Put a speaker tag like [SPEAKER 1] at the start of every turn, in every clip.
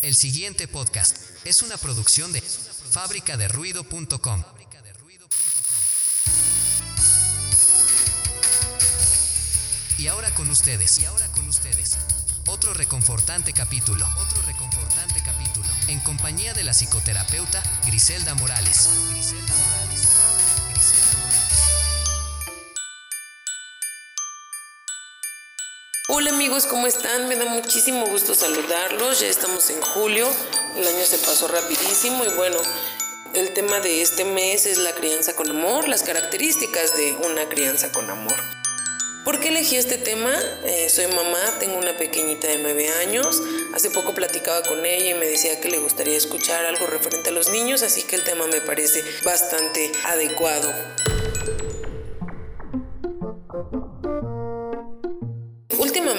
[SPEAKER 1] El siguiente podcast es una producción de fábricaderuido.com. Y ahora con ustedes, y ahora con ustedes, otro reconfortante capítulo, otro reconfortante capítulo, en compañía de la psicoterapeuta Griselda Morales. Griselda Morales.
[SPEAKER 2] Hola amigos, ¿cómo están? Me da muchísimo gusto saludarlos. Ya estamos en julio, el año se pasó rapidísimo y bueno, el tema de este mes es la crianza con amor, las características de una crianza con amor. ¿Por qué elegí este tema? Eh, soy mamá, tengo una pequeñita de 9 años. Hace poco platicaba con ella y me decía que le gustaría escuchar algo referente a los niños, así que el tema me parece bastante adecuado.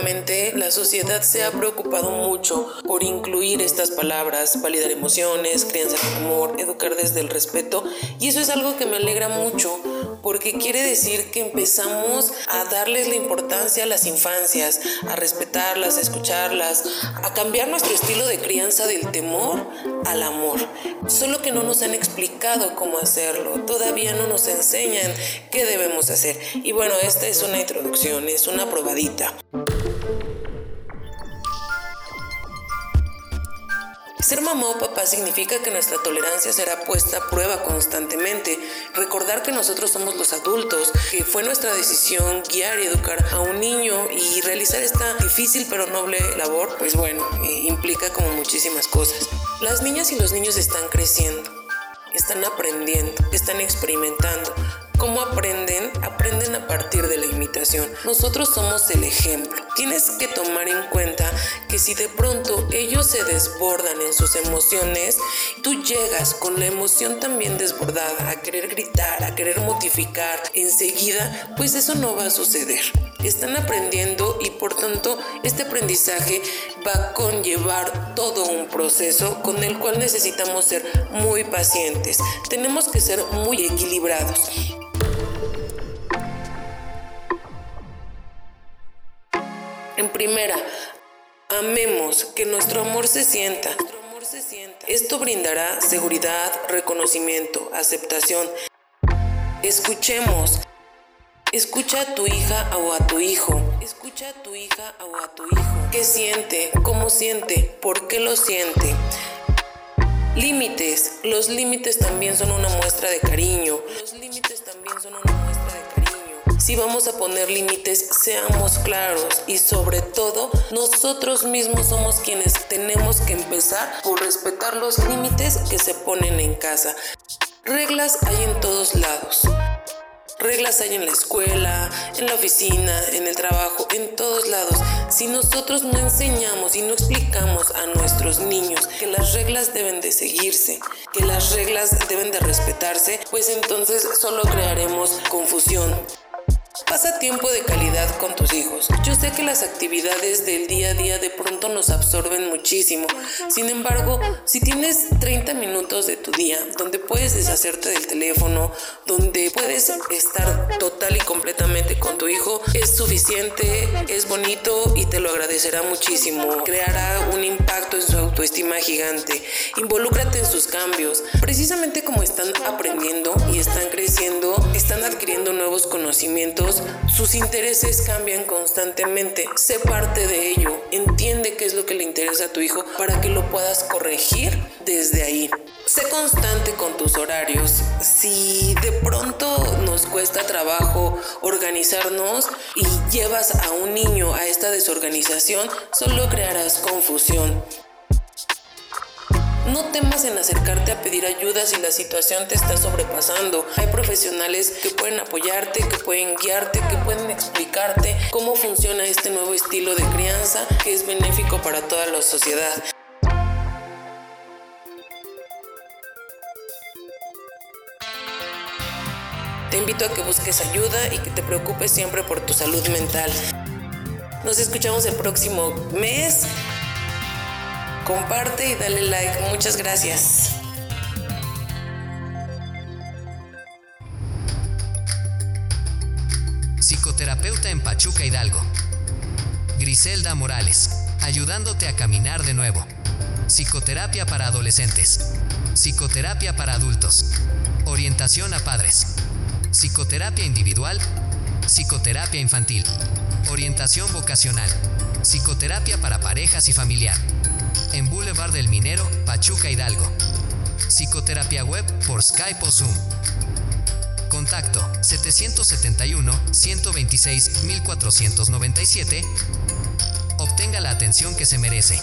[SPEAKER 2] Últimamente la sociedad se ha preocupado mucho por incluir estas palabras, validar emociones, crianza con amor, educar desde el respeto y eso es algo que me alegra mucho porque quiere decir que empezamos a darles la importancia a las infancias, a respetarlas, a escucharlas, a cambiar nuestro estilo de crianza del temor al amor. Solo que no nos han explicado cómo hacerlo, todavía no nos enseñan qué debemos hacer. Y bueno, esta es una introducción, es una probadita. Ser mamá o papá significa que nuestra tolerancia será puesta a prueba constantemente. Recordar que nosotros somos los adultos, que fue nuestra decisión guiar y educar a un niño y realizar esta difícil pero noble labor, pues bueno, eh, implica como muchísimas cosas. Las niñas y los niños están creciendo, están aprendiendo, están experimentando. ¿Cómo aprenden? Aprenden a partir de la Nosotros somos el ejemplo. Tienes que tomar en cuenta que si de pronto ellos se desbordan en sus emociones, tú llegas con la emoción también desbordada a querer gritar, a querer modificar enseguida, pues eso no va a suceder. Están aprendiendo y por tanto este aprendizaje va a conllevar todo un proceso con el cual necesitamos ser muy pacientes. Tenemos que ser muy equilibrados. En primera, amemos, que nuestro amor se sienta. Esto brindará seguridad, reconocimiento, aceptación. Escuchemos. Escucha a tu hija o a tu hijo. Escucha a tu hija o a tu hijo. ¿Qué siente? ¿Cómo siente? ¿Por qué lo siente? Límites. Los límites también son una muestra de cariño. Si vamos a poner límites, seamos claros y sobre todo, nosotros mismos somos quienes tenemos que empezar por respetar los límites que se ponen en casa. Reglas hay en todos lados. Reglas hay en la escuela, en la oficina, en el trabajo, en todos lados. Si nosotros no enseñamos y no explicamos a nuestros niños que las reglas deben de seguirse, que las reglas deben de respetarse, pues entonces solo crearemos confusión. Pasa tiempo de calidad con tus hijos. Yo sé que las actividades del día a día de pronto nos absorben muchísimo. Sin embargo, si tienes 30 minutos de tu día donde puedes deshacerte del teléfono, donde puedes estar total y completamente con tu hijo, es suficiente, es bonito y te lo agradecerá muchísimo. Creará un impacto en su autoestima gigante. Involúcrate en sus cambios. Precisamente como están aprendiendo y están creciendo, están adquiriendo nuevos conocimientos sus intereses cambian constantemente. Sé parte de ello. Entiende qué es lo que le interesa a tu hijo para que lo puedas corregir desde ahí. Sé constante con tus horarios. Si de pronto nos cuesta trabajo organizarnos y llevas a un niño a esta desorganización, solo crearás confusión. No temas en acercarte a pedir ayuda si la situación te está sobrepasando. Hay profesionales que pueden apoyarte, que pueden guiarte, que pueden explicarte cómo funciona este nuevo estilo de crianza que es benéfico para toda la sociedad. Te invito a que busques ayuda y que te preocupes siempre por tu salud mental. Nos escuchamos el próximo mes. Comparte y dale like. Muchas gracias.
[SPEAKER 1] Psicoterapeuta en Pachuca Hidalgo. Griselda Morales, ayudándote a caminar de nuevo. Psicoterapia para adolescentes. Psicoterapia para adultos. Orientación a padres. Psicoterapia individual. Psicoterapia infantil. Orientación vocacional. Psicoterapia para parejas y familiar. En Boulevard del Minero, Pachuca Hidalgo. Psicoterapia web por Skype o Zoom. Contacto 771-126-1497. Obtenga la atención que se merece.